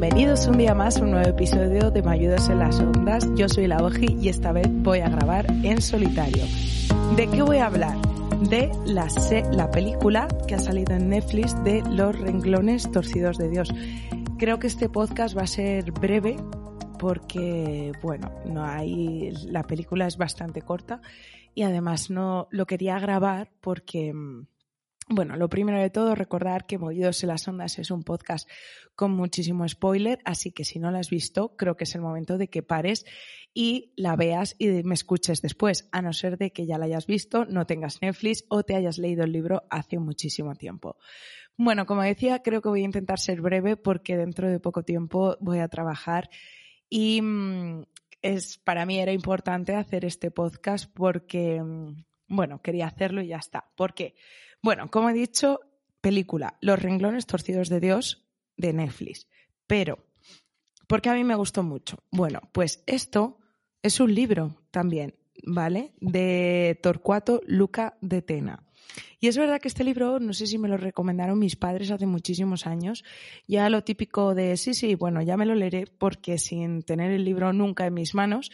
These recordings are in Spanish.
bienvenidos un día más a un nuevo episodio de Me ayudas en las ondas. Yo soy la Oji y esta vez voy a grabar en solitario. ¿De qué voy a hablar? De la, la película que ha salido en Netflix de Los renglones torcidos de Dios. Creo que este podcast va a ser breve porque, bueno, no hay, la película es bastante corta y además no lo quería grabar porque mm, bueno, lo primero de todo, recordar que Movidos en las Ondas es un podcast con muchísimo spoiler, así que si no lo has visto, creo que es el momento de que pares y la veas y me escuches después, a no ser de que ya la hayas visto, no tengas Netflix o te hayas leído el libro hace muchísimo tiempo. Bueno, como decía, creo que voy a intentar ser breve porque dentro de poco tiempo voy a trabajar y mm, es, para mí era importante hacer este podcast porque, mm, bueno, quería hacerlo y ya está. ¿Por qué? Bueno, como he dicho, película Los renglones torcidos de Dios de Netflix. Pero, ¿por qué a mí me gustó mucho? Bueno, pues esto es un libro también, ¿vale? De Torcuato Luca de Tena. Y es verdad que este libro, no sé si me lo recomendaron mis padres hace muchísimos años, ya lo típico de sí, sí, bueno, ya me lo leeré porque sin tener el libro nunca en mis manos,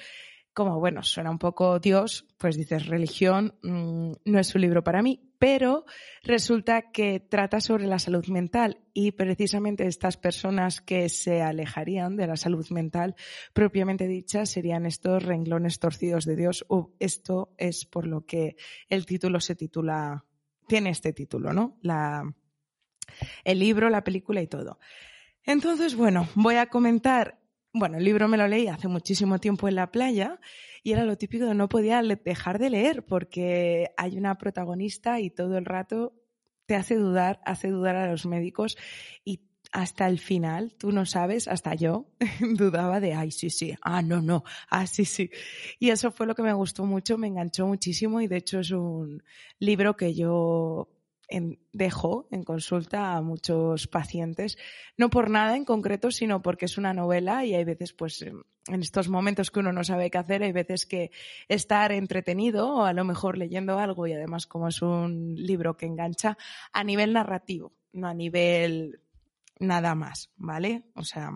como bueno, suena un poco Dios, pues dices religión, mm, no es un libro para mí, pero resulta que trata sobre la salud mental y precisamente estas personas que se alejarían de la salud mental propiamente dicha serían estos renglones torcidos de Dios. esto es por lo que el título se titula, tiene este título, ¿no? La, el libro, la película y todo. Entonces, bueno, voy a comentar bueno, el libro me lo leí hace muchísimo tiempo en la playa y era lo típico de no podía dejar de leer porque hay una protagonista y todo el rato te hace dudar, hace dudar a los médicos y hasta el final, tú no sabes, hasta yo dudaba de, ay, sí, sí, ah, no, no, ah, sí, sí. Y eso fue lo que me gustó mucho, me enganchó muchísimo y de hecho es un libro que yo en, dejo en consulta a muchos pacientes, no por nada en concreto, sino porque es una novela y hay veces, pues, en estos momentos que uno no sabe qué hacer, hay veces que estar entretenido o a lo mejor leyendo algo y además como es un libro que engancha a nivel narrativo, no a nivel nada más, ¿vale? O sea,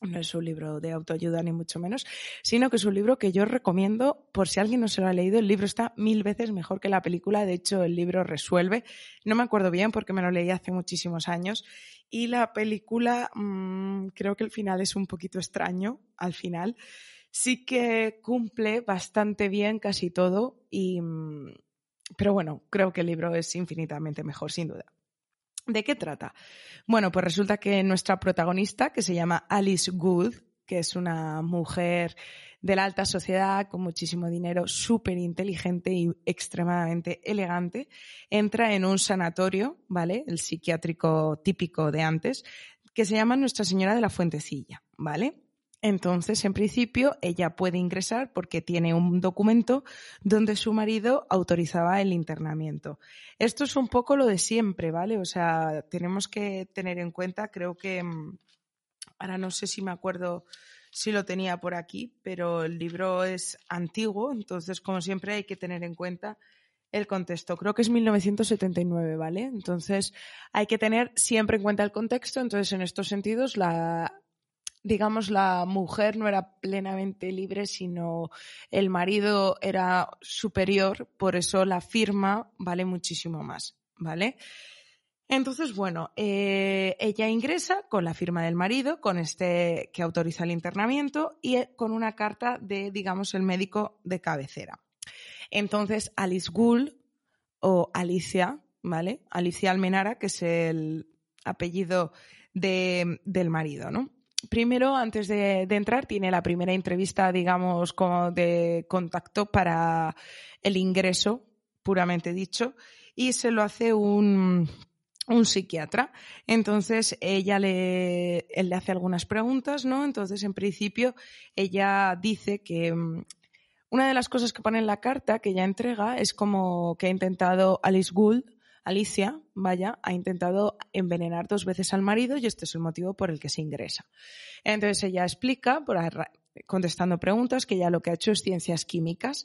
no es un libro de autoayuda ni mucho menos, sino que es un libro que yo recomiendo por si alguien no se lo ha leído. El libro está mil veces mejor que la película. De hecho, el libro resuelve. No me acuerdo bien porque me lo leí hace muchísimos años. Y la película, mmm, creo que el final es un poquito extraño al final. Sí que cumple bastante bien casi todo. Y, mmm, pero bueno, creo que el libro es infinitamente mejor, sin duda. ¿De qué trata? Bueno, pues resulta que nuestra protagonista, que se llama Alice Good, que es una mujer de la alta sociedad con muchísimo dinero, súper inteligente y extremadamente elegante, entra en un sanatorio, ¿vale? El psiquiátrico típico de antes, que se llama Nuestra Señora de la Fuentecilla, ¿vale? Entonces, en principio, ella puede ingresar porque tiene un documento donde su marido autorizaba el internamiento. Esto es un poco lo de siempre, ¿vale? O sea, tenemos que tener en cuenta, creo que, mm, ahora no sé si me acuerdo si lo tenía por aquí, pero el libro es antiguo, entonces, como siempre, hay que tener en cuenta el contexto. Creo que es 1979, ¿vale? Entonces, hay que tener siempre en cuenta el contexto. Entonces, en estos sentidos, la digamos, la mujer no era plenamente libre, sino el marido era superior, por eso la firma vale muchísimo más, ¿vale? Entonces, bueno, eh, ella ingresa con la firma del marido, con este que autoriza el internamiento y eh, con una carta de, digamos, el médico de cabecera. Entonces, Alice Gould o Alicia, ¿vale? Alicia Almenara, que es el apellido de, del marido, ¿no? Primero, antes de, entrar, tiene la primera entrevista, digamos, como de contacto para el ingreso, puramente dicho, y se lo hace un, un psiquiatra. Entonces, ella le, él le hace algunas preguntas, ¿no? Entonces, en principio, ella dice que mm, una de las cosas que pone en la carta que ella entrega es como que ha intentado Alice Gould Alicia, vaya, ha intentado envenenar dos veces al marido y este es el motivo por el que se ingresa. Entonces ella explica, contestando preguntas, que ella lo que ha hecho es ciencias químicas,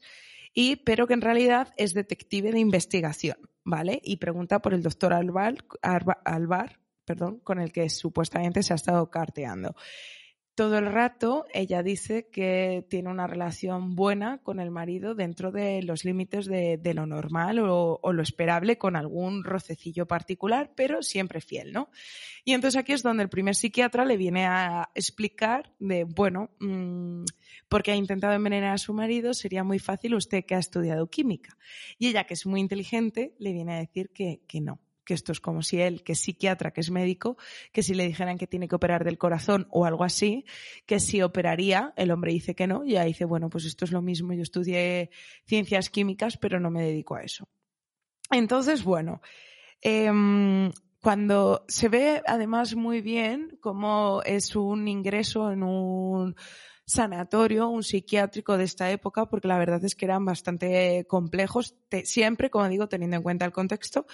y, pero que en realidad es detective de investigación, ¿vale? Y pregunta por el doctor Alvar, Alvar perdón, con el que supuestamente se ha estado carteando todo el rato ella dice que tiene una relación buena con el marido dentro de los límites de, lo normal o, lo esperable con algún rocecillo particular, pero siempre fiel, ¿no? Y entonces aquí es donde el primer psiquiatra le viene a explicar de, bueno, mmm, porque ha intentado envenenar a su marido, sería muy fácil usted que ha estudiado química. Y ella, que es muy inteligente, le viene a decir que no, que esto es como si él, que es psiquiatra, que es médico, que si le dijeran que tiene que operar del corazón o algo así, que si operaría, el hombre dice que no, y ahí dice, bueno, pues esto es lo mismo, yo estudié ciencias químicas, pero no me dedico a eso. Entonces, bueno, em, cuando se ve además muy bien cómo es un ingreso en un sanatorio, un psiquiátrico de esta época, porque la verdad es que eran bastante complejos, siempre, como digo, teniendo en cuenta el contexto.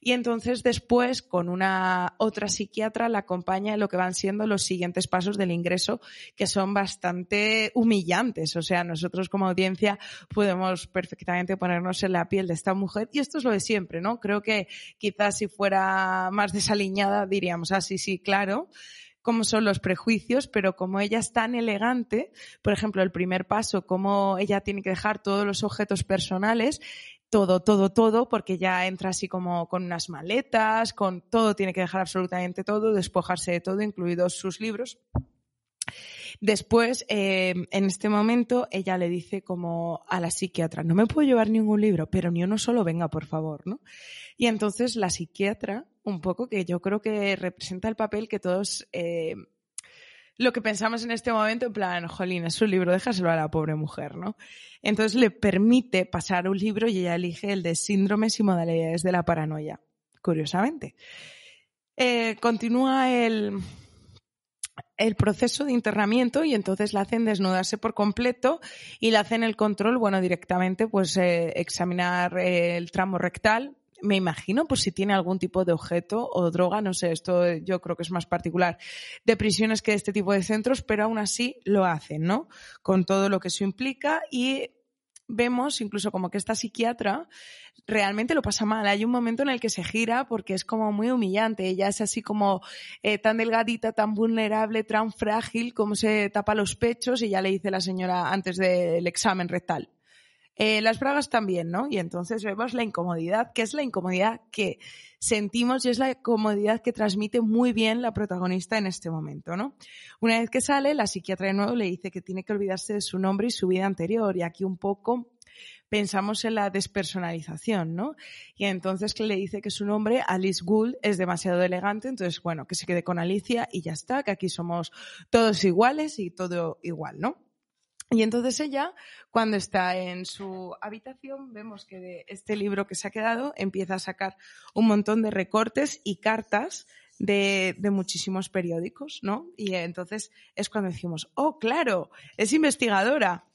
Y entonces después, con una otra psiquiatra, la acompaña en lo que van siendo los siguientes pasos del ingreso, que son bastante humillantes. O sea, nosotros como audiencia podemos perfectamente ponernos en la piel de esta mujer. Y esto es lo de siempre, ¿no? Creo que quizás si fuera más desaliñada diríamos, ah, sí, sí, claro cómo son los prejuicios, pero como ella es tan elegante, por ejemplo, el primer paso, cómo ella tiene que dejar todos los objetos personales, todo, todo, todo, porque ya entra así como con unas maletas, con todo, tiene que dejar absolutamente todo, despojarse de todo, incluidos sus libros. Después, eh, en este momento, ella le dice como a la psiquiatra, no me puedo llevar ningún libro, pero ni uno solo, venga, por favor, ¿no? Y entonces la psiquiatra, un poco que yo creo que representa el papel que todos eh, lo que pensamos en este momento, en plan, jolín, es un libro, déjaselo a la pobre mujer, ¿no? Entonces le permite pasar un libro y ella elige el de síndromes y modalidades de la paranoia, curiosamente. Eh, continúa el, el proceso de internamiento y entonces la hacen desnudarse por completo y le hacen el control, bueno, directamente pues eh, examinar el tramo rectal, me imagino, pues si tiene algún tipo de objeto o droga, no sé, esto yo creo que es más particular de prisiones que de este tipo de centros, pero aún así lo hacen, ¿no? Con todo lo que eso implica y vemos incluso como que esta psiquiatra realmente lo pasa mal. Hay un momento en el que se gira porque es como muy humillante. Ella es así como eh, tan delgadita, tan vulnerable, tan frágil, como se tapa los pechos y ya le dice la señora antes del examen rectal. Eh, las bragas también, ¿no? Y entonces vemos la incomodidad, que es la incomodidad que sentimos y es la incomodidad que transmite muy bien la protagonista en este momento, ¿no? Una vez que sale, la psiquiatra de nuevo le dice que tiene que olvidarse de su nombre y su vida anterior y aquí un poco pensamos en la despersonalización, ¿no? Y entonces que le dice que su nombre, Alice Gould, es demasiado elegante, entonces, bueno, que se quede con Alicia y ya está, que aquí somos todos iguales y todo igual, ¿no? Y entonces ella, cuando está en su habitación, vemos que de este libro que se ha quedado empieza a sacar un montón de recortes y cartas de, de, muchísimos periódicos, ¿no? Y entonces es cuando decimos, oh, claro, es investigadora.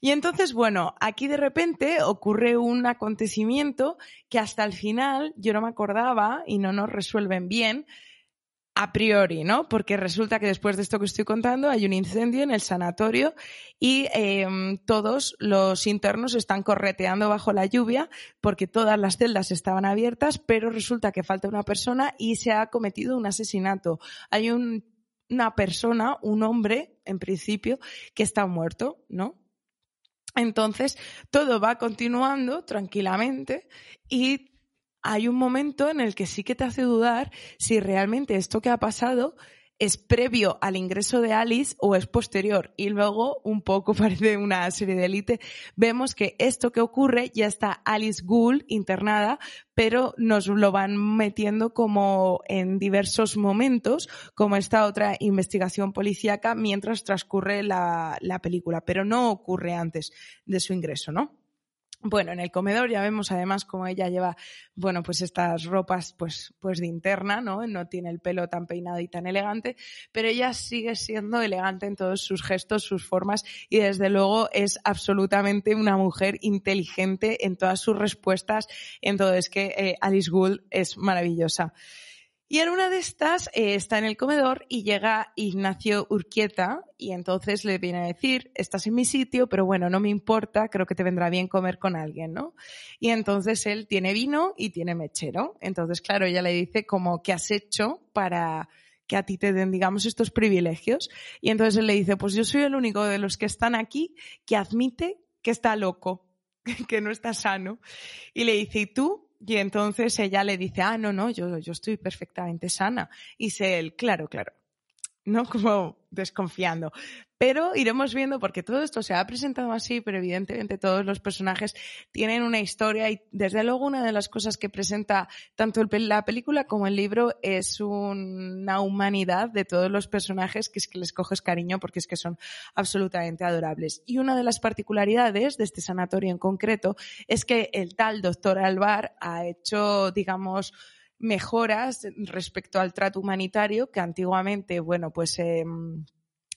Y entonces, bueno, aquí de repente ocurre un acontecimiento que hasta el final yo no me acordaba y no nos resuelven bien, a priori, ¿no? Porque resulta que después de esto que estoy contando hay un incendio en el sanatorio y em, todos los internos están correteando bajo la lluvia porque todas las celdas estaban abiertas, pero resulta que falta una persona y se ha cometido un asesinato. Hay una persona, un hombre, en principio, que está muerto, ¿no? Entonces, todo va continuando tranquilamente y hay un momento en el que sí que te hace dudar si realmente esto que ha pasado es previo al ingreso de Alice o es posterior. Y luego, un poco parece una serie de élite, vemos que esto que ocurre ya está Alice Gould internada, pero nos lo van metiendo como en diversos momentos, como esta otra investigación policíaca mientras transcurre la, la película, pero no ocurre antes de su ingreso, ¿no? Bueno, en el comedor ya vemos además como ella lleva, bueno, pues estas ropas pues, pues de interna, ¿no? No tiene el pelo tan peinado y tan elegante, pero ella sigue siendo elegante en todos sus gestos, sus formas y desde luego es absolutamente una mujer inteligente en todas sus respuestas, en todo. Es que eh, Alice Gould es maravillosa. Y en una de estas eh, está en el comedor y llega Ignacio Urquieta y entonces le viene a decir, estás en mi sitio, pero bueno, no me importa, creo que te vendrá bien comer con alguien, ¿no? Y entonces él tiene vino y tiene mechero. Entonces, claro, ella le dice como, ¿qué has hecho para que a ti te den, digamos, estos privilegios? Y entonces él le dice, pues yo soy el único de los que están aquí que admite que está loco, que no está sano. Y le dice, ¿y tú? Y entonces ella le dice, ah, no, no, yo, yo estoy perfectamente sana. Y dice él, claro, claro. ¿No? Como desconfiando. Pero iremos viendo, porque todo esto se ha presentado así, pero evidentemente todos los personajes tienen una historia y desde luego una de las cosas que presenta tanto la película como el libro es una humanidad de todos los personajes que es que les coges cariño porque es que son absolutamente adorables. Y una de las particularidades de este sanatorio en concreto es que el tal doctor Alvar ha hecho, digamos, mejoras respecto al trato humanitario que antiguamente, bueno, pues eh,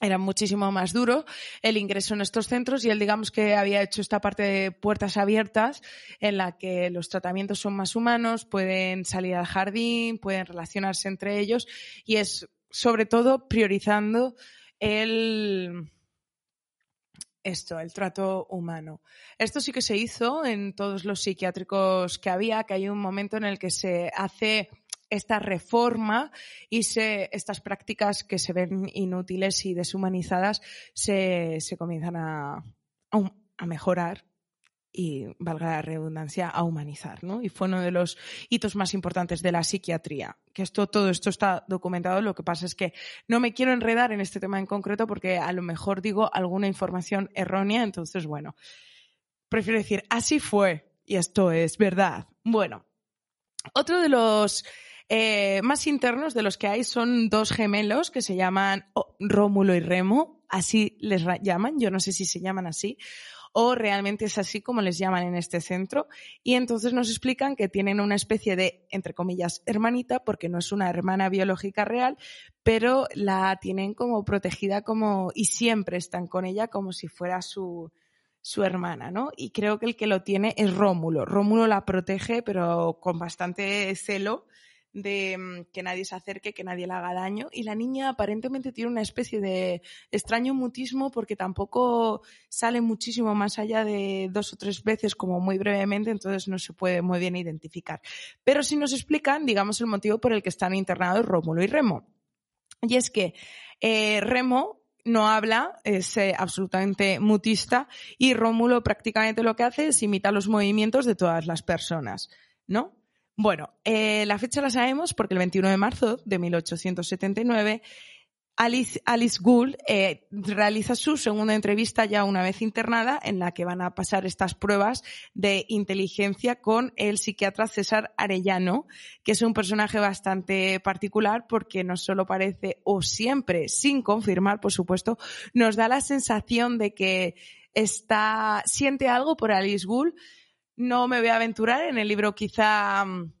era muchísimo más duro el ingreso en estos centros y él digamos que había hecho esta parte de puertas abiertas en la que los tratamientos son más humanos, pueden salir al jardín, pueden relacionarse entre ellos y es sobre todo priorizando el esto, el trato humano. Esto sí que se hizo en todos los psiquiátricos que había, que hay un momento en el que se hace esta reforma y se, estas prácticas que se ven inútiles y deshumanizadas se, se comienzan a, a mejorar y, valga la redundancia, a humanizar, ¿no? Y fue uno de los hitos más importantes de la psiquiatría. Que esto, todo esto está documentado, lo que pasa es que no me quiero enredar en este tema en concreto porque a lo mejor digo alguna información errónea, entonces, bueno, prefiero decir, así fue, y esto es verdad. Bueno, otro de los eh, más internos de los que hay son dos gemelos que se llaman Rómulo y Remo, así les llaman, yo no sé si se llaman así o realmente es así como les llaman en este centro. Y entonces nos explican que tienen una especie de, entre comillas, hermanita, porque no es una hermana biológica real, pero la tienen como protegida como, y siempre están con ella como si fuera su, su hermana, ¿no? Y creo que el que lo tiene es Rómulo. Rómulo la protege, pero con bastante celo de mm, que nadie se acerque, que nadie le haga daño. Y la niña aparentemente tiene una especie de extraño mutismo porque tampoco sale muchísimo más allá de dos o tres veces, como muy brevemente, entonces no se puede muy bien identificar. Pero sí nos explican, digamos, el motivo por el que están internados Rómulo y Remo. Y es que eh, Remo no habla, es eh, absolutamente mutista y Rómulo prácticamente lo que hace es imitar los movimientos de todas las personas, ¿no? Bueno, eh, la fecha la sabemos porque el 21 de marzo de 1879 Alice, Alice Gould eh, realiza su segunda entrevista ya una vez internada en la que van a pasar estas pruebas de inteligencia con el psiquiatra César Arellano, que es un personaje bastante particular porque no solo parece o siempre, sin confirmar, por supuesto, nos da la sensación de que está, siente algo por Alice Gould, no me voy a aventurar. En el libro quizá mm,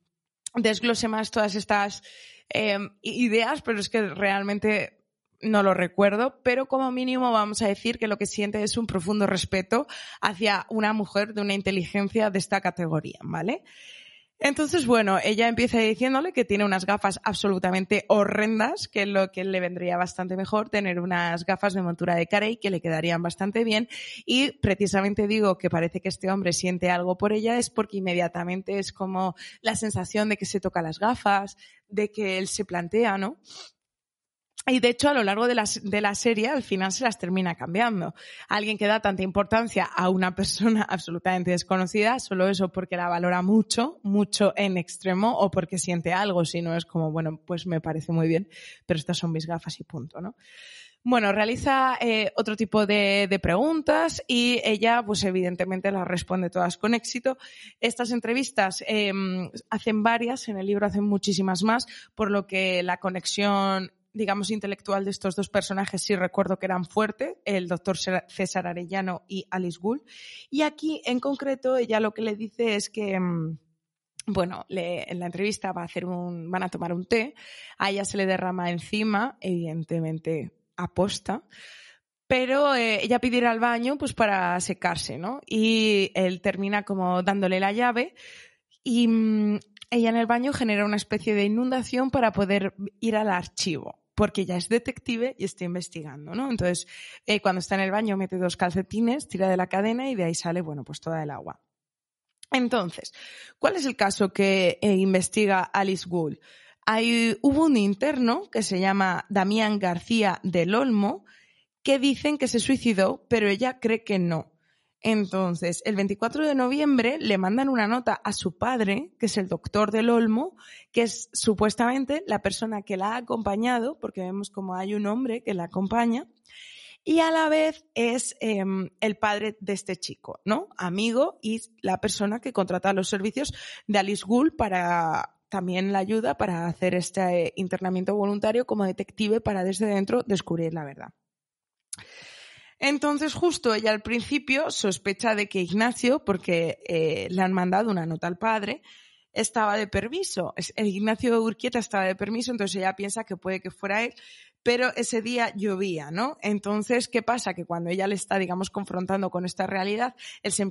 desglose más todas estas em, ideas, pero es que realmente no lo recuerdo, pero como mínimo vamos a decir que lo que siente es un profundo respeto hacia una mujer de una inteligencia de esta categoría, ¿vale? Entonces, bueno, ella empieza diciéndole que tiene unas gafas absolutamente horrendas, que es lo que le vendría bastante mejor tener unas gafas de montura de Carey que le quedarían bastante bien. Y precisamente digo que parece que este hombre siente algo por ella es porque inmediatamente es como la sensación de que se toca las gafas, de que él se plantea, ¿no? Y de hecho, a lo largo de la, de la serie, al final se las termina cambiando. Alguien que da tanta importancia a una persona absolutamente desconocida, solo eso porque la valora mucho, mucho en extremo, o porque siente algo, si no es como, bueno, pues me parece muy bien, pero estas son mis gafas y punto, ¿no? Bueno, realiza eh, otro tipo de, de, preguntas y ella, pues evidentemente las responde todas con éxito. Estas entrevistas eh, hacen varias, en el libro hacen muchísimas más, por lo que la conexión digamos, intelectual de estos dos personajes sí recuerdo que eran fuertes, el doctor César Arellano y Alice Gould. Y aquí, en concreto, ella lo que le dice es que, mm, bueno, en la entrevista va a hacer un, van a tomar un té, a ella se le derrama encima, evidentemente aposta, pero eh, ella pide ir al baño pues para secarse, ¿no? Y él termina como dándole la llave y mm, ella en el baño genera una especie de inundación para poder ir al archivo porque ya es detective y está investigando, ¿no? Entonces, eh, cuando está en el baño mete dos calcetines, tira de la cadena y de ahí sale, bueno, pues toda el agua. Entonces, ¿cuál es el caso que eh, investiga Alice Gould? Hay, hubo un interno que se llama Damián García del Olmo que dicen que se suicidó, pero ella cree que no. Entonces, el 24 de noviembre le mandan una nota a su padre, que es el doctor del Olmo, que es supuestamente la persona que la ha acompañado, porque vemos como hay un hombre que la acompaña, y a la vez es em, el padre de este chico, ¿no? Amigo y la persona que contrata los servicios de Alice Gould para también la ayuda para hacer este internamiento voluntario como detective para desde dentro descubrir la verdad. Entonces, justo ella al principio sospecha de que Ignacio, porque eh, le han mandado una nota al padre, estaba de permiso. El Ignacio Urquieta estaba de permiso, entonces ella piensa que puede que fuera él, pero ese día llovía, ¿no? Entonces, ¿qué pasa? Que cuando ella le está, digamos, confrontando con esta realidad, él se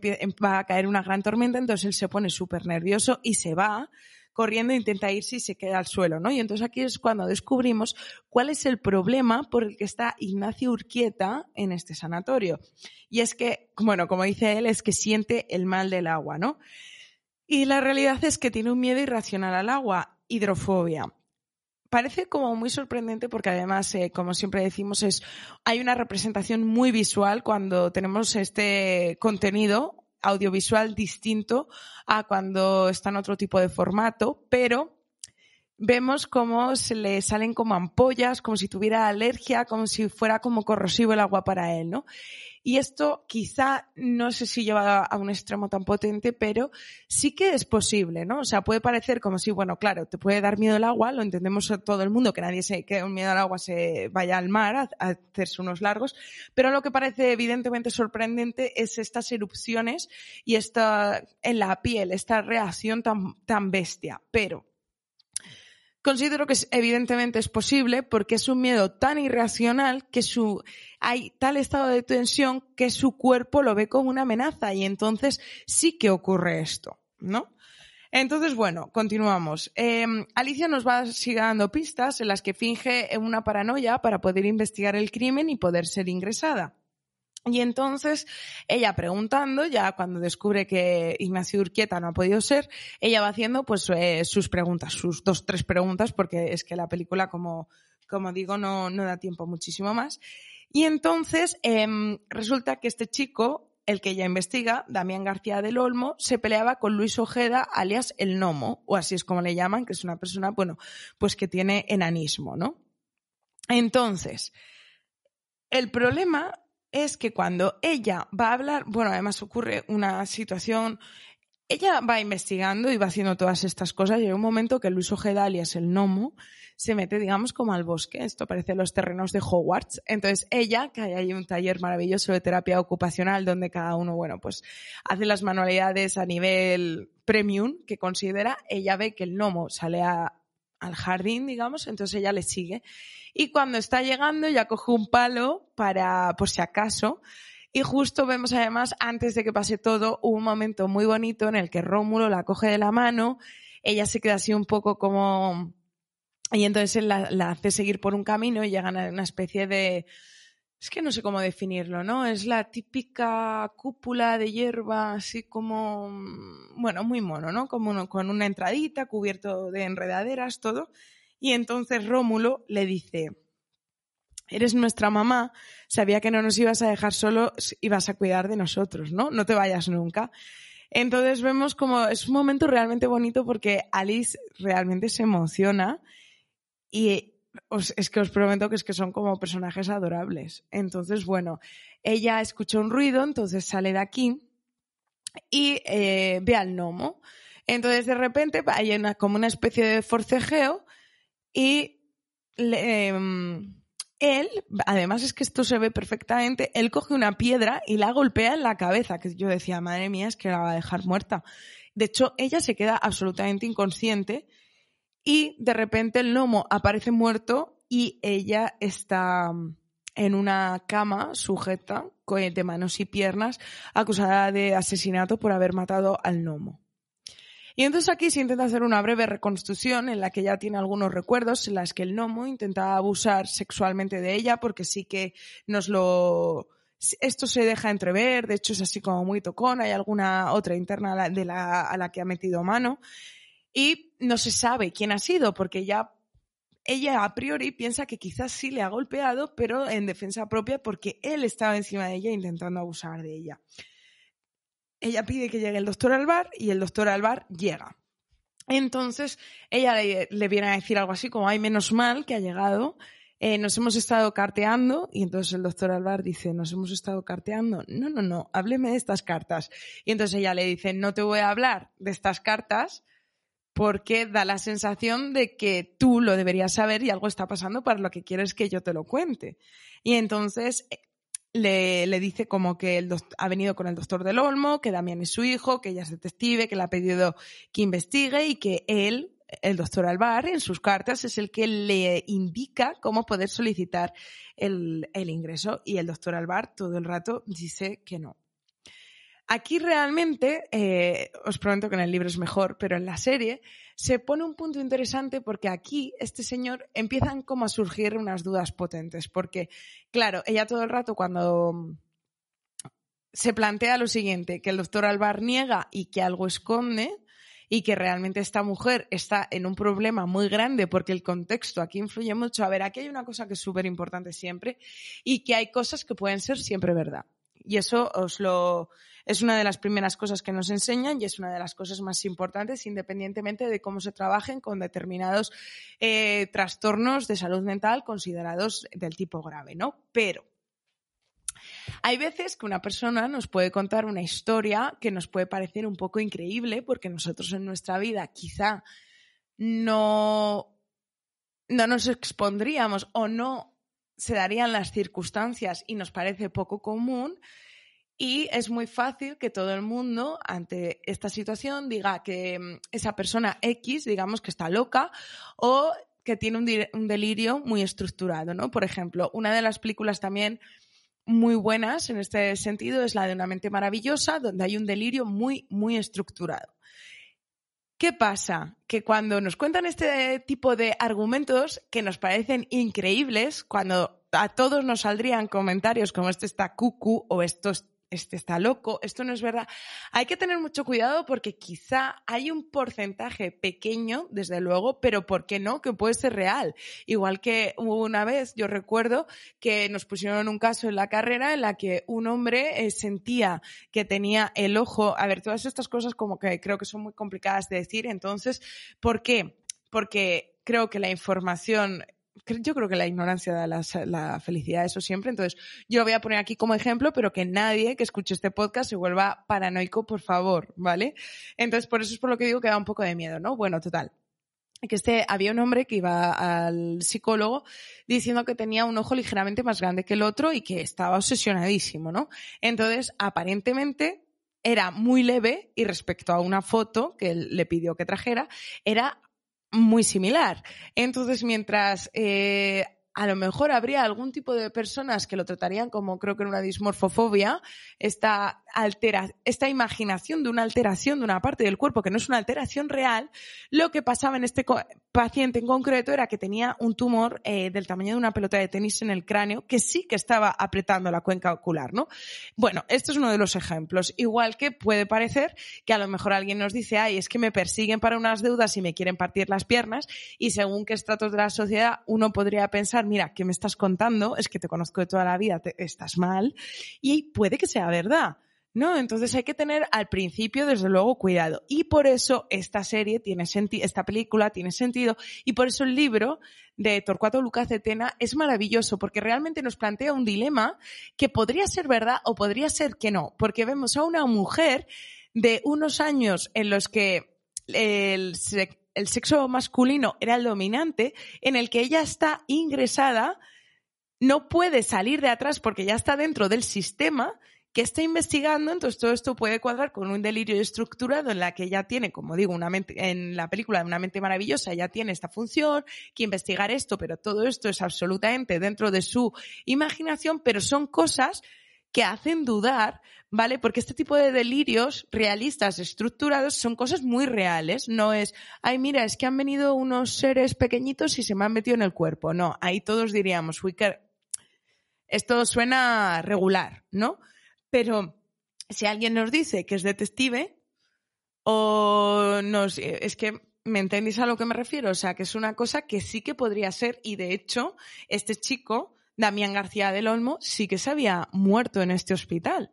va a caer una gran tormenta, entonces él se pone súper nervioso y se va corriendo e intenta irse y se queda al suelo, ¿no? Y entonces aquí es cuando descubrimos cuál es el problema por el que está Ignacio Urquieta en este sanatorio. Y es que, bueno, como dice él, es que siente el mal del agua, ¿no? Y la realidad es que tiene un miedo irracional al agua, hidrofobia parece como muy sorprendente porque además, eh, como siempre decimos, es, hay una representación muy visual cuando tenemos este contenido audiovisual distinto a cuando está en otro tipo de formato, pero vemos cómo se le salen como ampollas, como si tuviera alergia, como si fuera como corrosivo el agua para él, ¿no? Y esto quizá, no sé si lleva a un extremo tan potente, pero sí que es posible, ¿no? O sea, puede parecer como si, bueno, claro, te puede dar miedo el agua, lo entendemos a todo el mundo, que nadie se, que un miedo al agua se vaya al mar a, hacerse unos largos, pero lo que parece evidentemente sorprendente es estas erupciones y esta, en la piel, esta reacción tan, tan bestia. Pero, Considero que evidentemente es posible porque es un miedo tan irracional que su, hay tal estado de tensión que su cuerpo lo ve como una amenaza y entonces sí que ocurre esto, ¿no? Entonces, bueno, continuamos. Em, Alicia nos va seguir dando pistas en las que finge una paranoia para poder investigar el crimen y poder ser ingresada. Y entonces ella preguntando, ya cuando descubre que Ignacio Urquieta no ha podido ser, ella va haciendo pues eh, sus preguntas, sus dos, tres preguntas, porque es que la película, como, como digo, no, no da tiempo muchísimo más. Y entonces em, resulta que este chico, el que ella investiga, Damián García del Olmo, se peleaba con Luis Ojeda, alias el Nomo, o así es como le llaman, que es una persona, bueno, pues que tiene enanismo, ¿no? Entonces, el problema es que cuando ella va a hablar, bueno, además ocurre una situación, ella va investigando y va haciendo todas estas cosas y hay un momento que Luis Ojeda, alias el gnomo, se mete, digamos, como al bosque. Esto parece los terrenos de Hogwarts. Entonces, ella, que hay ahí un taller maravilloso de terapia ocupacional donde cada uno, bueno, pues hace las manualidades a nivel premium que considera, ella ve que el gnomo sale al jardín, digamos, entonces ella le sigue. Y cuando está llegando ya coge un palo para, por si acaso, y justo vemos además, antes de que pase todo, un momento muy bonito en el que Rómulo la coge de la mano, ella se queda así un poco como... Y entonces él la, hace seguir por un camino y llegan a una especie de... Es que no sé cómo definirlo, ¿no? Es la típica cúpula de hierba, así como... Bueno, muy mono, ¿no? Como con una entradita, cubierto de enredaderas, todo. Y entonces Rómulo le dice, eres nuestra mamá, sabía que no nos ibas a dejar solo, ibas a cuidar de nosotros, ¿no? No te vayas nunca. Entonces vemos como es un momento realmente bonito porque Alice realmente se emociona y es que os prometo que es que son como personajes adorables. Entonces, bueno, ella escucha un ruido, entonces sale de aquí y eh, ve al gnomo. Entonces, de repente hay una, como una especie de forcejeo y em, él, además es que esto se ve perfectamente, él coge una piedra y la golpea en la cabeza, que yo decía, madre mía, es que la va a dejar muerta. De hecho, ella se queda absolutamente inconsciente y de repente el gnomo aparece muerto y ella está en una cama sujeta de manos y piernas acusada de asesinato por haber matado al gnomo. Y entonces aquí se intenta hacer una breve reconstrucción en la que ya tiene algunos recuerdos en las que el gnomo intenta abusar sexualmente de ella porque sí que nos lo esto se deja entrever, de hecho es así como muy tocón, hay alguna otra interna a la que ha metido mano y no se sabe quién ha sido porque ya ella a priori piensa que quizás sí le ha golpeado, pero en defensa propia porque él estaba encima de ella intentando abusar de ella. Ella pide que llegue el doctor Alvar y el doctor Alvar llega. Entonces ella le, viene a decir algo así como, ay, menos mal que ha llegado, eh, nos hemos estado carteando y entonces el doctor Alvar dice, nos hemos estado carteando. No, no, no, hábleme de estas cartas. Y entonces ella le dice, no te voy a hablar de estas cartas porque da la sensación de que tú lo deberías saber y algo está pasando para lo que quieres que yo te lo cuente. Y entonces eh, le, le dice como que el ha venido con el doctor del Olmo, que Damián es su hijo, que ella es detective, que le ha pedido que investigue y que él el doctor Alvar en sus cartas es el que le indica cómo poder solicitar el, ingreso y el doctor Alvar todo el rato dice que no. Aquí realmente, eh, os prometo que en el libro es mejor, pero en la serie se pone un punto interesante porque aquí este señor empiezan como a surgir unas dudas potentes, porque claro, ella todo el rato cuando se plantea lo siguiente, que el doctor Alvar niega y que algo esconde, y que realmente esta mujer está en un problema muy grande porque el contexto aquí influye mucho. A ver, aquí hay una cosa que es súper importante siempre y que hay cosas que pueden ser siempre verdad. Y eso os lo, es una de las primeras cosas que nos enseñan y es una de las cosas más importantes independientemente de cómo se trabajen con determinados eh, trastornos de salud mental considerados del tipo grave, ¿no? Pero hay veces que una persona nos puede contar una historia que nos puede parecer un poco increíble porque nosotros en nuestra vida quizá no, no nos expondríamos o no se darían las circunstancias y nos parece poco común. Y es muy fácil que todo el mundo, ante esta situación, diga que mm, esa persona X, digamos que está loca, o que tiene un, delirio muy estructurado, ¿no? Por ejemplo, una de las películas también muy buenas en este sentido es la de Una mente maravillosa, donde hay un delirio muy, muy estructurado. ¿Qué pasa? Que cuando nos cuentan este tipo de argumentos que nos parecen increíbles, cuando a todos nos saldrían comentarios como este está cucu o esto este está loco, esto no es verdad. Hay que tener mucho cuidado porque quizá hay un porcentaje pequeño, desde luego, pero ¿por qué no? Que puede ser real. Igual que una vez, yo recuerdo que nos pusieron un caso en la carrera en la que un hombre eh, sentía que tenía el ojo, a ver, todas estas cosas como que creo que son muy complicadas de decir, entonces, ¿por qué? Porque creo que la información yo creo que la ignorancia da la, felicidad, eso siempre. Entonces, yo lo voy a poner aquí como ejemplo, pero que nadie que escuche este podcast se vuelva paranoico, por favor, ¿vale? Entonces, por eso es por lo que digo que da un poco de miedo, ¿no? Bueno, total. Que este, había un hombre que iba al psicólogo diciendo que tenía un ojo ligeramente más grande que el otro y que estaba obsesionadísimo, ¿no? Entonces, aparentemente, era muy leve y respecto a una foto que él le pidió que trajera, era muy similar. Entonces, mientras eh, a lo mejor habría algún tipo de personas que lo tratarían como creo que en una dismorfofobia, esta altera, esta imaginación de una alteración de una parte del cuerpo que no es una alteración real, lo que pasaba en este paciente en concreto era que tenía un tumor eh, del tamaño de una pelota de tenis en el cráneo que sí que estaba apretando la cuenca ocular, ¿no? Bueno, esto es uno de los ejemplos. Igual que puede parecer que a lo mejor alguien nos dice, ay, es que me persiguen para unas deudas y me quieren partir las piernas y según qué estratos de la sociedad uno podría pensar, mira, ¿qué me estás contando? Es que te conozco de toda la vida, estás mal y puede que sea verdad. ¿No? Entonces hay que tener al principio, desde luego, cuidado. Y por eso esta serie tiene sentido, esta película tiene sentido, y por eso el libro de Torcuato Lucas de Tena es maravilloso, porque realmente nos plantea un dilema que podría ser verdad o podría ser que no, porque vemos a una mujer de unos años en los que el, el sexo masculino era el dominante, en el que ella está ingresada, no puede salir de atrás porque ya está dentro del sistema, que está investigando, entonces todo esto puede cuadrar con un delirio estructurado en la que ella tiene, como digo, una mente, en la película de una mente maravillosa, ya tiene esta función, que investigar esto, pero todo esto es absolutamente dentro de su imaginación, pero son cosas que hacen dudar ¿vale? Porque este tipo de delirios realistas, estructurados, son cosas muy reales. No es, ay, mira, es que han venido unos seres pequeñitos y se me han metido en el cuerpo. No, ahí todos diríamos, uy, esto suena regular, ¿no? Pero si alguien nos dice que es detective, o nos, es que ¿Me entendéis a lo que me refiero? O sea, que es una cosa que sí que podría ser y de hecho este chico, Damián García del Olmo, sí que se había muerto en este hospital.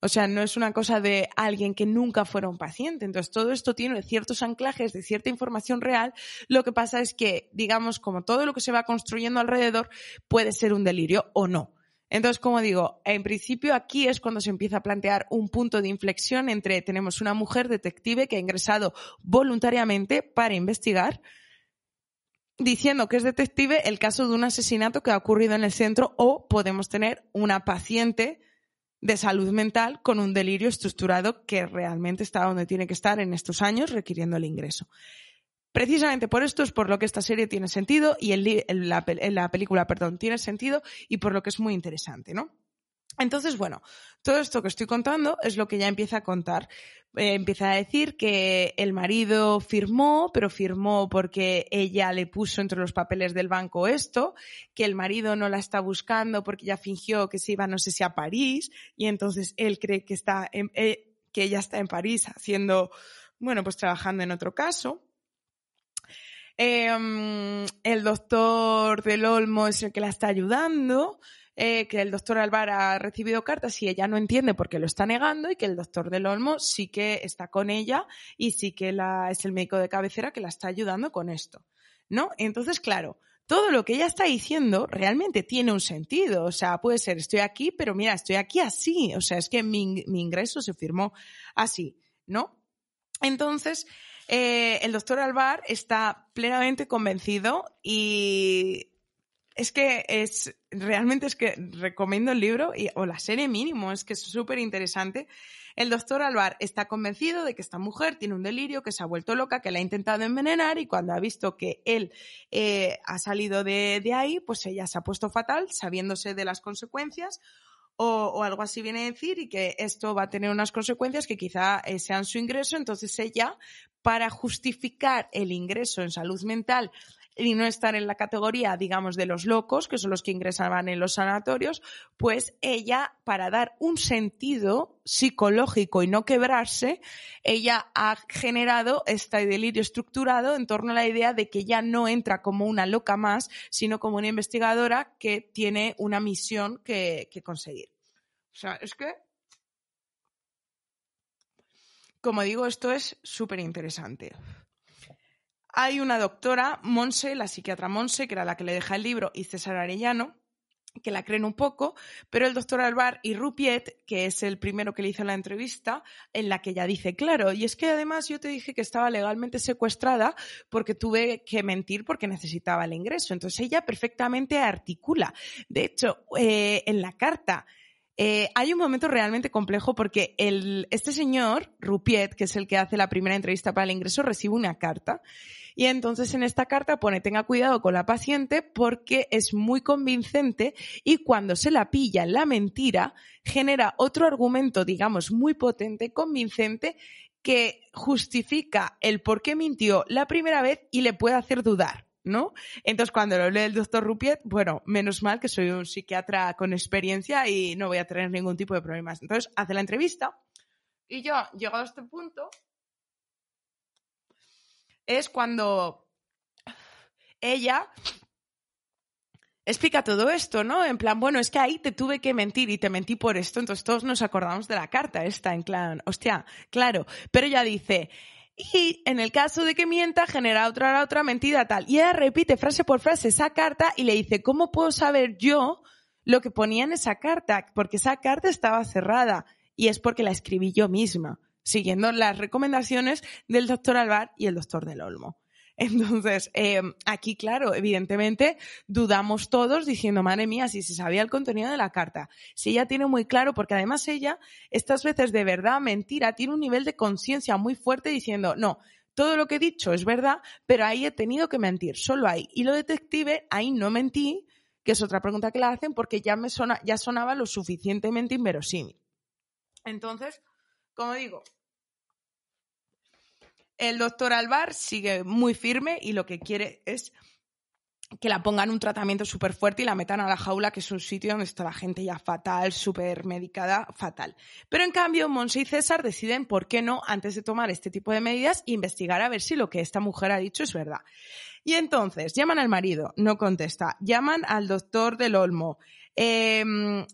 O sea, no es una cosa de alguien que nunca fuera un paciente. Entonces, todo esto tiene ciertos anclajes de cierta información real. Lo que pasa es que, digamos, como todo lo que se va construyendo alrededor puede ser un delirio o no. Entonces, como digo, en principio aquí es cuando se empieza a plantear un punto de inflexión entre tenemos una mujer detective que ha ingresado voluntariamente para investigar, diciendo que es detective el caso de un asesinato que ha ocurrido en el centro o podemos tener una paciente de salud mental con un delirio estructurado que realmente está donde tiene que estar en estos años requiriendo el ingreso. Precisamente por esto es por lo que esta serie tiene sentido y el, la, la película, perdón, tiene sentido y por lo que es muy interesante, ¿no? Entonces, bueno, todo esto que estoy contando es lo que ya empieza a contar. Eh, empieza a decir que el marido firmó, pero firmó porque ella le puso entre los papeles del banco esto, que el marido no la está buscando porque ella fingió que se iba, no sé si a París, y entonces él cree que está eh, que ella está en París haciendo, bueno, pues trabajando en otro caso. Em, el doctor del Olmo es el que la está ayudando. Eh, que el doctor Alvar ha recibido cartas y ella no entiende por qué lo está negando y que el doctor del Olmo sí que está con ella y sí que es el médico de cabecera que la está ayudando con esto. ¿No? Entonces, claro, todo lo que ella está diciendo realmente tiene un sentido. O sea, puede ser, estoy aquí, pero mira, estoy aquí así. O sea, es que mi ingreso se firmó así, ¿no? Entonces, eh, el doctor Alvar está plenamente convencido y es que es realmente es que recomiendo el libro y, o la serie mínimo, es que es súper interesante. El doctor Alvar está convencido de que esta mujer tiene un delirio, que se ha vuelto loca, que la ha intentado envenenar y cuando ha visto que él eh, ha salido de, de ahí, pues ella se ha puesto fatal, sabiéndose de las consecuencias o, algo así viene a decir y que esto va a tener unas consecuencias que quizá eh, sean su ingreso. Entonces ella, para justificar el ingreso en salud mental y no estar en la categoría, digamos, de los locos, que son los que ingresaban en los sanatorios, pues ella, para dar un sentido psicológico y no quebrarse, ella ha generado este delirio estructurado en torno a la idea de que ella no entra como una loca más, sino como una investigadora que tiene una misión que, que conseguir. O sea, es que como digo, esto es súper interesante hay una doctora, Monse, la psiquiatra Monse, que era la que le deja el libro, y César Arellano, que la creen un poco, pero el doctor Alvar y Rupiet, que es el primero que le hizo la entrevista, en la que ella dice, claro, y es que además yo te dije que estaba legalmente secuestrada porque tuve que mentir porque necesitaba el ingreso. Entonces ella perfectamente articula. De hecho, eh, en la carta eh, hay un momento realmente complejo porque este señor, Rupiet, que es el que hace la primera entrevista para el ingreso, recibe una carta y entonces en esta carta pone tenga cuidado con la paciente porque es muy convincente y cuando se la pilla la mentira genera otro argumento, digamos, muy potente, convincente, que justifica el por qué mintió la primera vez y le puede hacer dudar. ¿No? Entonces, cuando lo lee el doctor Rupiet, bueno, menos mal que soy un psiquiatra con experiencia y no voy a tener ningún tipo de problemas. Entonces, hace la entrevista y yo, llegado a este punto, es cuando ella explica todo esto, ¿no? En plan, bueno, es que ahí te tuve que mentir y te mentí por esto, entonces todos nos acordamos de la carta esta, en plan, hostia, claro, pero ella dice, y en el caso de que mienta, genera otra, otra mentira tal. Y ella repite frase por frase esa carta y le dice, ¿cómo puedo saber yo lo que ponía en esa carta? Porque esa carta estaba cerrada y es porque la escribí yo misma siguiendo las recomendaciones del doctor Alvar y el doctor del Olmo. Entonces, eh, aquí, claro, evidentemente dudamos todos diciendo, madre mía, si se sabía el contenido de la carta. Si ella tiene muy claro, porque además ella, estas veces de verdad, mentira, tiene un nivel de conciencia muy fuerte diciendo, no, todo lo que he dicho es verdad, pero ahí he tenido que mentir, solo ahí. Y lo detective, ahí no mentí, que es otra pregunta que le hacen, porque ya me ya sonaba lo suficientemente inverosímil. Entonces, como digo, el doctor Alvar sigue muy firme y lo que quiere es que la pongan un tratamiento súper fuerte y la metan a la jaula, que es un sitio donde está la gente ya fatal, súper medicada, fatal. Pero en cambio, Monse y César deciden, ¿por qué no, antes de tomar este tipo de medidas, investigar a ver si lo que esta mujer ha dicho es verdad? Y entonces, llaman al marido, no contesta. Llaman al doctor del Olmo. Em,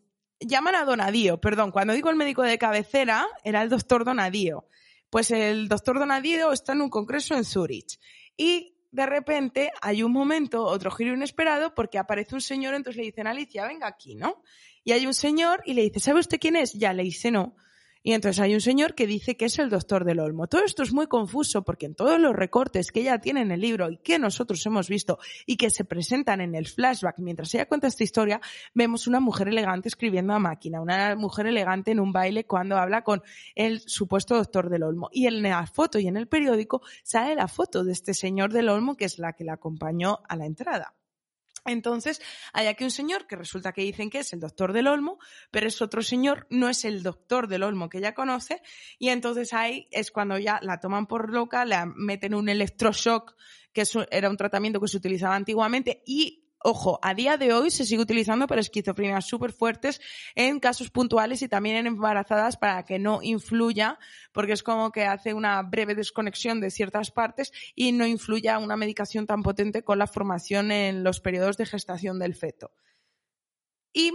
llaman a Donadío, perdón, cuando digo el médico de cabecera, era el doctor Donadío. Pues el doctor Donadío está en un congreso en Zurich. Y de repente hay un momento, otro giro inesperado, porque aparece un señor, entonces le dicen, Alicia, venga aquí, ¿no? Y hay un señor y le dice, ¿sabe usted quién es? Ya le dice no. Y entonces hay un señor que dice que es el doctor del Olmo. Todo esto es muy confuso porque en todos los recortes que ella tiene en el libro y que nosotros hemos visto y que se presentan en el flashback mientras ella cuenta esta historia, vemos una mujer elegante escribiendo a máquina, una mujer elegante en un baile cuando habla con el supuesto doctor del Olmo. Y en la foto y en el periódico sale la foto de este señor del Olmo que es la que la acompañó a la entrada. Entonces, hay aquí un señor que resulta que dicen que es el doctor del Olmo, pero es otro señor, no es el doctor del Olmo que ella conoce, y entonces ahí es cuando ya la toman por loca, le meten un electroshock, que era un tratamiento que se utilizaba antiguamente, y ojo, a día de hoy se sigue utilizando para esquizofrenias súper fuertes en casos puntuales y también en embarazadas para que no influya, porque es como que hace una breve desconexión de ciertas partes y no influya una medicación tan potente con la formación en los periodos de gestación del feto. Y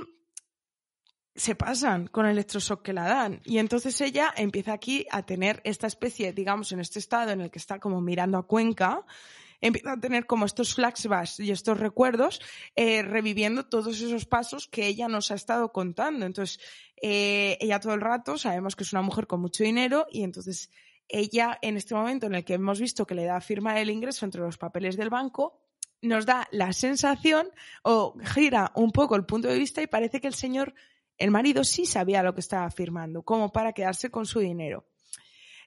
se pasan con el electroshock que la dan. Y entonces ella empieza aquí a tener esta especie, digamos, en este estado en el que está como mirando a Cuenca, empieza a tener como estos flashbacks y estos recuerdos, eh, reviviendo todos esos pasos que ella nos ha estado contando. Entonces, eh, ella todo el rato sabemos que es una mujer con mucho dinero y entonces ella en este momento en el que hemos visto que le da firma el ingreso entre los papeles del banco, nos da la sensación o gira un poco el punto de vista y parece que el señor, el marido sí sabía lo que estaba firmando, como para quedarse con su dinero.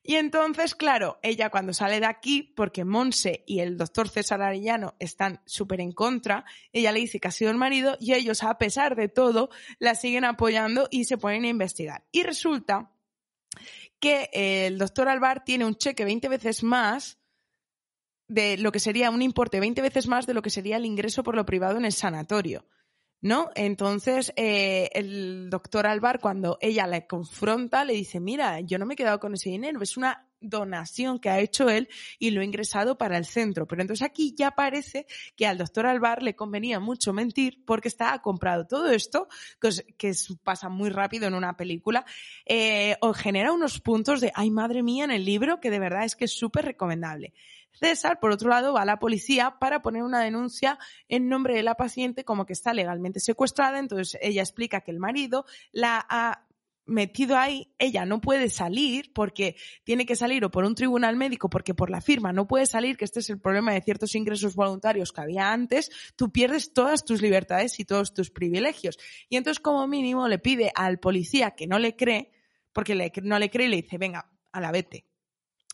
Y entonces, claro, ella cuando sale de aquí, porque Monse y el doctor César Arellano están súper en contra, ella le dice que ha sido el marido y ellos, a pesar de todo, la siguen apoyando y se ponen a investigar. Y resulta que el doctor Alvar tiene un cheque 20 veces más de lo que sería un importe 20 veces más de lo que sería el ingreso por lo privado en el sanatorio. ¿No? Entonces, eh, el doctor Alvar, cuando ella le confronta, le dice, mira, yo no me he quedado con ese dinero, es una donación que ha hecho él y lo ha ingresado para el centro. Pero entonces aquí ya parece que al doctor Alvar le convenía mucho mentir porque estaba comprado todo esto, que, pasa muy rápido en una película, eh, o genera unos puntos de, ay madre mía, en el libro que de verdad es que es súper recomendable. César, por otro lado, va a la policía para poner una denuncia en nombre de la paciente como que está legalmente secuestrada. Entonces ella explica que el marido la ha metido ahí, ella no puede salir porque tiene que salir o por un tribunal médico, porque por la firma no puede salir, que este es el problema de ciertos ingresos voluntarios que había antes, tú pierdes todas tus libertades y todos tus privilegios. Y entonces como mínimo le pide al policía que no le cree, porque no le cree y le dice, venga, a la vete.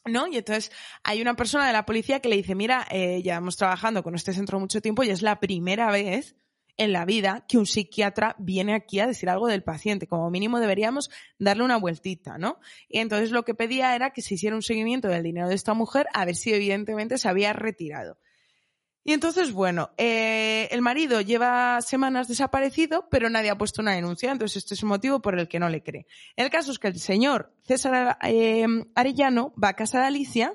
¿No? Y entonces hay una persona de la policía que le dice, mira, eh, llevamos trabajando con este centro mucho tiempo y es la primera vez en la vida que un psiquiatra viene aquí a decir algo del paciente. Como mínimo deberíamos darle una vueltita, ¿no? Y entonces lo que pedía era que se hiciera un seguimiento del dinero de esta mujer a ver si evidentemente se había retirado. Y entonces, bueno, eh, el marido lleva semanas desaparecido, pero nadie ha puesto una denuncia, entonces este es un motivo por el que no le cree. El caso es que el señor César eh, Arellano va a casa de Alicia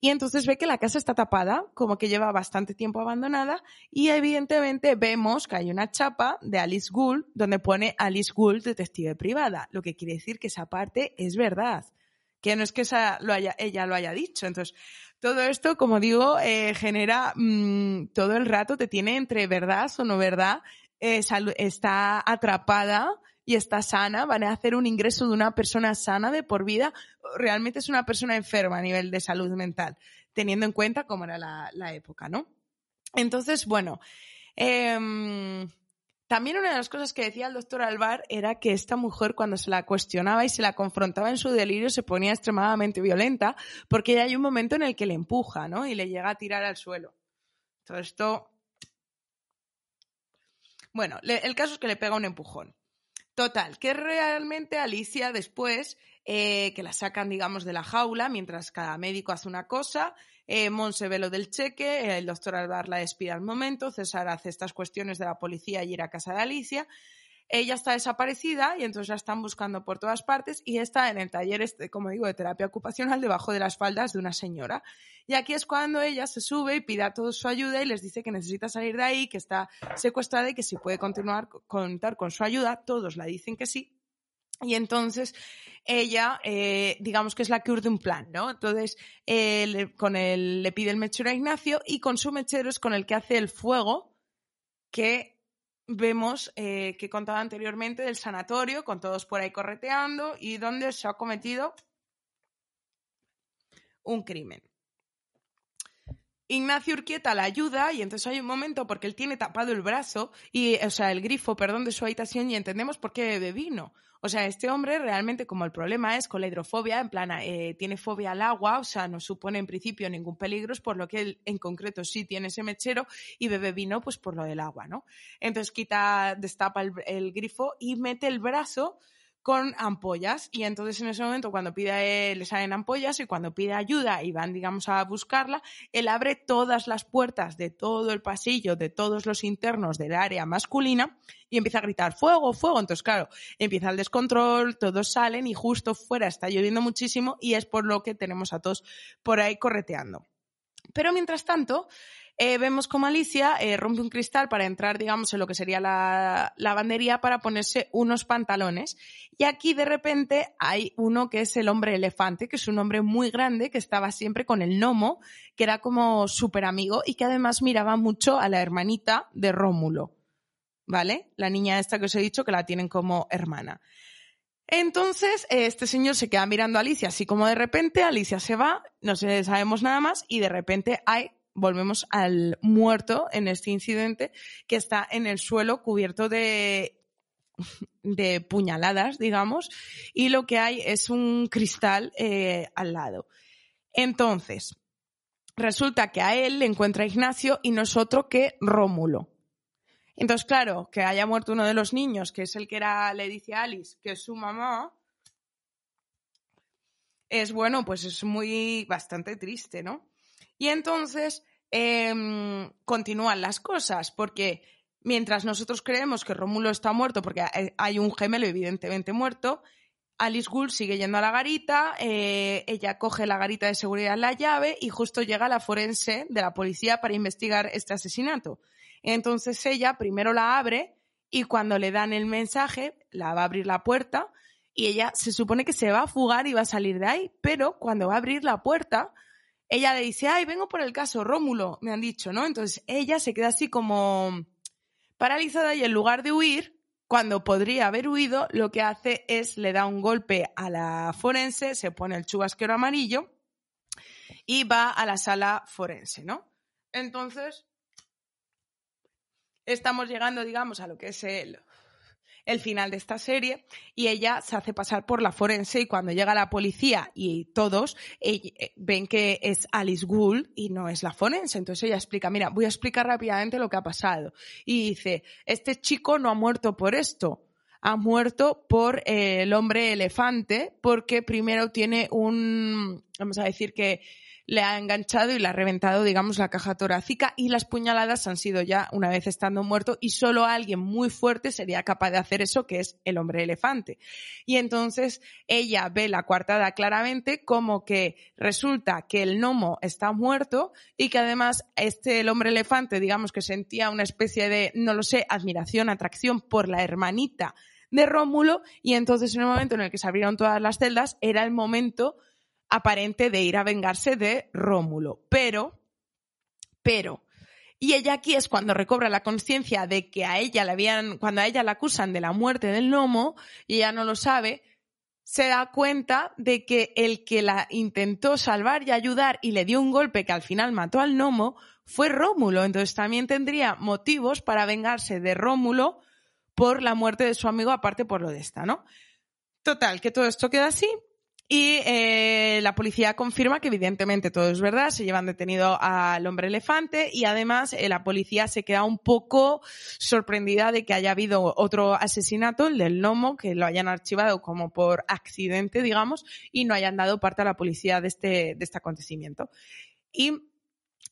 y entonces ve que la casa está tapada, como que lleva bastante tiempo abandonada, y evidentemente vemos que hay una chapa de Alice Gould donde pone Alice Gould detective privada, lo que quiere decir que esa parte es verdad, que no es que esa haya, ella lo haya dicho. Entonces, todo esto, como digo, eh, genera mm, todo el rato, te tiene entre verdad o no verdad, eh, está atrapada y está sana, van a hacer un ingreso de una persona sana de por vida, realmente es una persona enferma a nivel de salud mental, teniendo en cuenta cómo era la, época, ¿no? Entonces, bueno, eh, también una de las cosas que decía el doctor Alvar era que esta mujer cuando se la cuestionaba y se la confrontaba en su delirio se ponía extremadamente violenta porque hay un momento en el que le empuja, ¿no? Y le llega a tirar al suelo. Todo esto... Bueno, el caso es que le pega un empujón. Total, que realmente Alicia después, eh, que la sacan, digamos, de la jaula, mientras cada médico hace una cosa, eh, Monse ve lo del cheque, el doctor Alvar la despide al momento, César hace estas cuestiones de la policía y ir a casa de Alicia, ella está desaparecida y entonces la están buscando por todas partes y está en el taller, este, como digo, de terapia ocupacional debajo de las faldas de una señora. Y aquí es cuando ella se sube y pide a todos su ayuda y les dice que necesita salir de ahí, que está secuestrada y que si puede continuar contar con su ayuda, todos la dicen que sí. Y entonces ella, eh, digamos que es la que urde un plan, ¿no? Entonces, con el, le pide el mechero a Ignacio y con su mechero es con el que hace el fuego que vemos eh, que contaba anteriormente del sanatorio, con todos por ahí correteando y donde se ha cometido un crimen. Ignacio Urquieta la ayuda y entonces hay un momento porque él tiene tapado el brazo y, o sea, el grifo, perdón, de su habitación y entendemos por qué bebe vino. O sea, este hombre realmente como el problema es con la hidrofobia, en plan, eh, tiene fobia al agua, o sea, no supone en principio ningún peligro, por lo que él en concreto sí tiene ese mechero y bebe vino pues por lo del agua, ¿no? Entonces quita, destapa el grifo y mete el brazo con ampollas. Y entonces en ese momento cuando pide le salen ampollas y cuando pide ayuda y van digamos a buscarla él abre todas las puertas de todo el pasillo de todos los internos del área masculina y empieza a gritar fuego fuego entonces claro empieza el descontrol todos salen y justo fuera está lloviendo muchísimo y es por lo que tenemos a todos por ahí correteando. Pero mientras tanto eh, vemos como Alicia eh, rompe un cristal para entrar, digamos, en lo que sería la lavandería para ponerse unos pantalones. Y aquí de repente hay uno que es el hombre elefante, que es un hombre muy grande que estaba siempre con el gnomo, que era como súper amigo y que además miraba mucho a la hermanita de Rómulo. ¿Vale? La niña esta que os he dicho que la tienen como hermana. Entonces, este señor se queda mirando a Alicia, así como de repente Alicia se va, no sabemos nada más, y de repente hay volvemos al muerto en este incidente que está en el suelo cubierto de de puñaladas, digamos, y lo que hay es un cristal eh, al lado. Entonces, resulta que a él le encuentra Ignacio y no es otro que Rómulo. Entonces, claro, que haya muerto uno de los niños, que es el que era, le dice a Alice, que es su mamá, es bueno, pues es muy bastante triste, ¿no? Y entonces em, continúan las cosas, porque mientras nosotros creemos que Rómulo está muerto, porque hay un gemelo evidentemente muerto, Alice Gould sigue yendo a la garita, eh, ella coge la garita de seguridad, la llave, y justo llega la forense de la policía para investigar este asesinato. Entonces ella primero la abre y cuando le dan el mensaje, la va a abrir la puerta y ella se supone que se va a fugar y va a salir de ahí, pero cuando va a abrir la puerta, ella le dice, ay, vengo por el caso, Rómulo, me han dicho, ¿no? Entonces ella se queda así como paralizada y en lugar de huir, cuando podría haber huido, lo que hace es le da un golpe a la forense, se pone el chubasquero amarillo y va a la sala forense, ¿no? Entonces, estamos llegando, digamos, a lo que es el el final de esta serie y ella se hace pasar por la forense y cuando llega la policía y todos eh, ven que es Alice Gould y no es la forense. Entonces ella explica, mira, voy a explicar rápidamente lo que ha pasado. Y dice, este chico no ha muerto por esto ha muerto por eh, el hombre elefante porque primero tiene un, vamos a decir que le ha enganchado y le ha reventado, digamos, la caja torácica y las puñaladas han sido ya una vez estando muerto y solo alguien muy fuerte sería capaz de hacer eso, que es el hombre elefante. Y entonces ella ve la coartada claramente como que resulta que el gnomo está muerto y que además este, hombre elefante, digamos que sentía una especie de, no lo sé, admiración, atracción por la hermanita de Rómulo y entonces en el momento en el que se abrieron todas las celdas era el momento aparente de ir a vengarse de Rómulo. Pero, pero, y ella aquí es cuando recobra la conciencia de que a ella le habían, cuando a ella la acusan de la muerte del gnomo, y ella no lo sabe, se da cuenta de que el que la intentó salvar y ayudar y le dio un golpe que al final mató al gnomo fue Rómulo. Entonces también tendría motivos para vengarse de Rómulo por la muerte de su amigo, aparte por lo de esta, ¿no? Total, que todo esto queda así Y eh, la policía confirma que evidentemente todo es verdad, se llevan detenido al hombre elefante y además eh, la policía se queda un poco sorprendida de que haya habido otro asesinato, el del Nomo, que lo hayan archivado como por accidente, digamos, y no hayan dado parte a la policía de este, de este acontecimiento. Y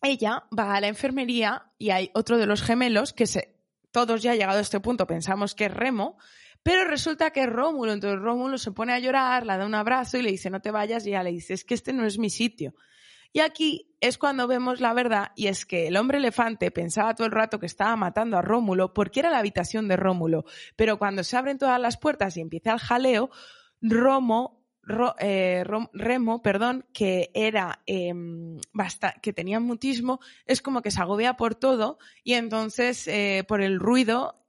ella va a la enfermería y hay otro de los gemelos que se, todos ya llegado a este punto pensamos que es Remo, pero resulta que Rómulo, entonces Rómulo se pone a llorar, le da un abrazo y le dice no te vayas y ella le dice es que este no es mi sitio. Y aquí es cuando vemos la verdad y es que el hombre elefante pensaba todo el rato que estaba matando a Rómulo porque era la habitación de Rómulo, pero cuando se abren todas las puertas y empieza el jaleo, Romo eh, Remo, perdón, que era em, que tenía mutismo, es como que se agobia por todo y entonces eh, por el ruido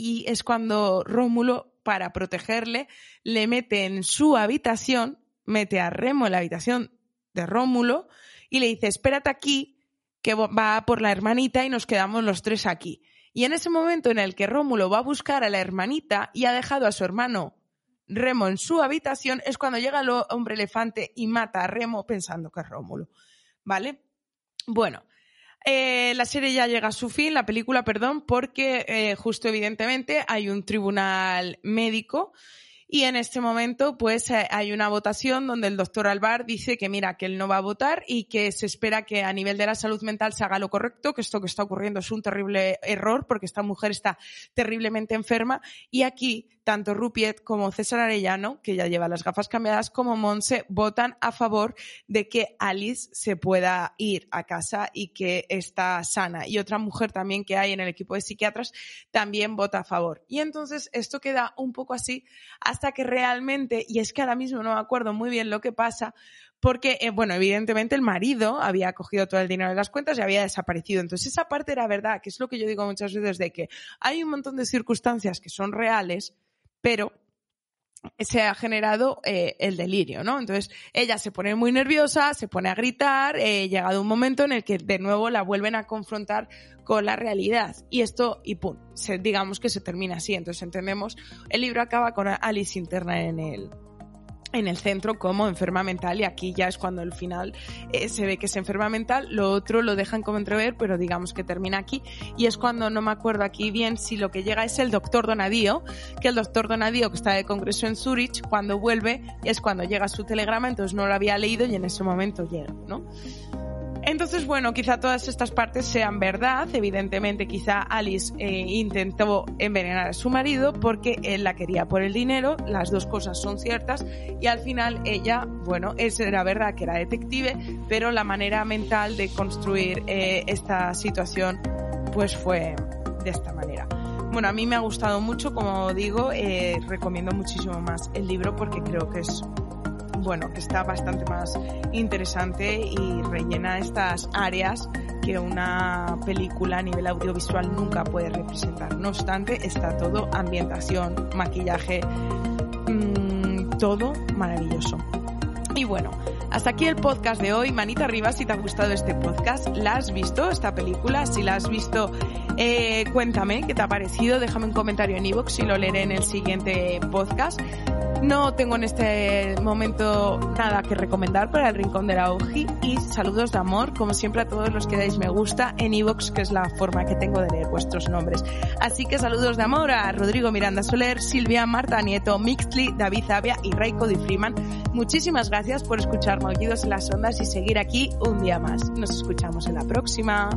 y es cuando Rómulo, para protegerle, le mete en su habitación, mete a Remo en la habitación de Rómulo y le dice, espérate aquí, que va por la hermanita y nos quedamos los tres aquí. Y en ese momento en el que Rómulo va a buscar a la hermanita y ha dejado a su hermano Remo en su habitación, es cuando llega el hombre elefante y mata a Remo pensando que es Rómulo. ¿Vale? Bueno, eh, la serie ya llega a su fin, la película, perdón, porque eh, justo evidentemente hay un tribunal médico y en este momento, pues eh, hay una votación donde el doctor Alvar dice que mira, que él no va a votar y que se espera que a nivel de la salud mental se haga lo correcto, que esto que está ocurriendo es un terrible error porque esta mujer está terriblemente enferma. Y aquí tanto Rupiet como César Arellano, que ya lleva las gafas cambiadas, como Monse votan a favor de que Alice se pueda ir a casa y que está sana. Y otra mujer también que hay en el equipo de psiquiatras también vota a favor. Y entonces esto queda un poco así hasta que realmente, y es que ahora mismo no me acuerdo muy bien lo que pasa, porque, eh, bueno, evidentemente el marido había cogido todo el dinero de las cuentas y había desaparecido. Entonces esa parte era verdad, que es lo que yo digo muchas veces de que hay un montón de circunstancias que son reales, pero se ha generado eh, el delirio, ¿no? Entonces ella se pone muy nerviosa, se pone a gritar, eh, llegado un momento en el que de nuevo la vuelven a confrontar con la realidad y esto y pum, digamos que se termina así. Entonces entendemos, el libro acaba con Alice interna en el en el centro como enferma mental y aquí ya es cuando el final eh, se ve que es enferma mental, lo otro lo dejan como entrever, pero digamos que termina aquí y es cuando no me acuerdo aquí bien si lo que llega es el doctor Donadío, que el doctor Donadío que está de congreso en Zurich, cuando vuelve es cuando llega su telegrama, entonces no lo había leído y en ese momento llega, ¿no? Entonces, bueno, quizá todas estas partes sean verdad. Evidentemente, quizá Alice eh, intentó envenenar a su marido porque él la quería por el dinero. Las dos cosas son ciertas. Y al final ella, bueno, es, era verdad que era detective, pero la manera mental de construir eh, esta situación, pues fue de esta manera. Bueno, a mí me ha gustado mucho, como digo, eh, recomiendo muchísimo más el libro porque creo que es bueno, que está bastante más interesante y rellena estas áreas que una película a nivel audiovisual nunca puede representar. No obstante, está todo ambientación, maquillaje, mmm, todo maravilloso. Y bueno, hasta aquí el podcast de hoy. Manita arriba si te ha gustado este podcast. ¿La has visto esta película? Si la has visto, eh, cuéntame qué te ha parecido. Déjame un comentario en iVoox y lo leeré en el siguiente podcast. No tengo en este momento nada que recomendar para el Rincón de la Oji y saludos de amor, como siempre a todos los que dais me gusta en iVoox, que es la forma que tengo de leer vuestros nombres. Así que saludos de amor a Rodrigo Miranda Soler, Silvia, Marta Nieto, Mixley, David Zavia y Raiko Di Freeman. Muchísimas gracias por escuchar Maullidos en las Ondas y seguir aquí un día más. Nos escuchamos en la próxima.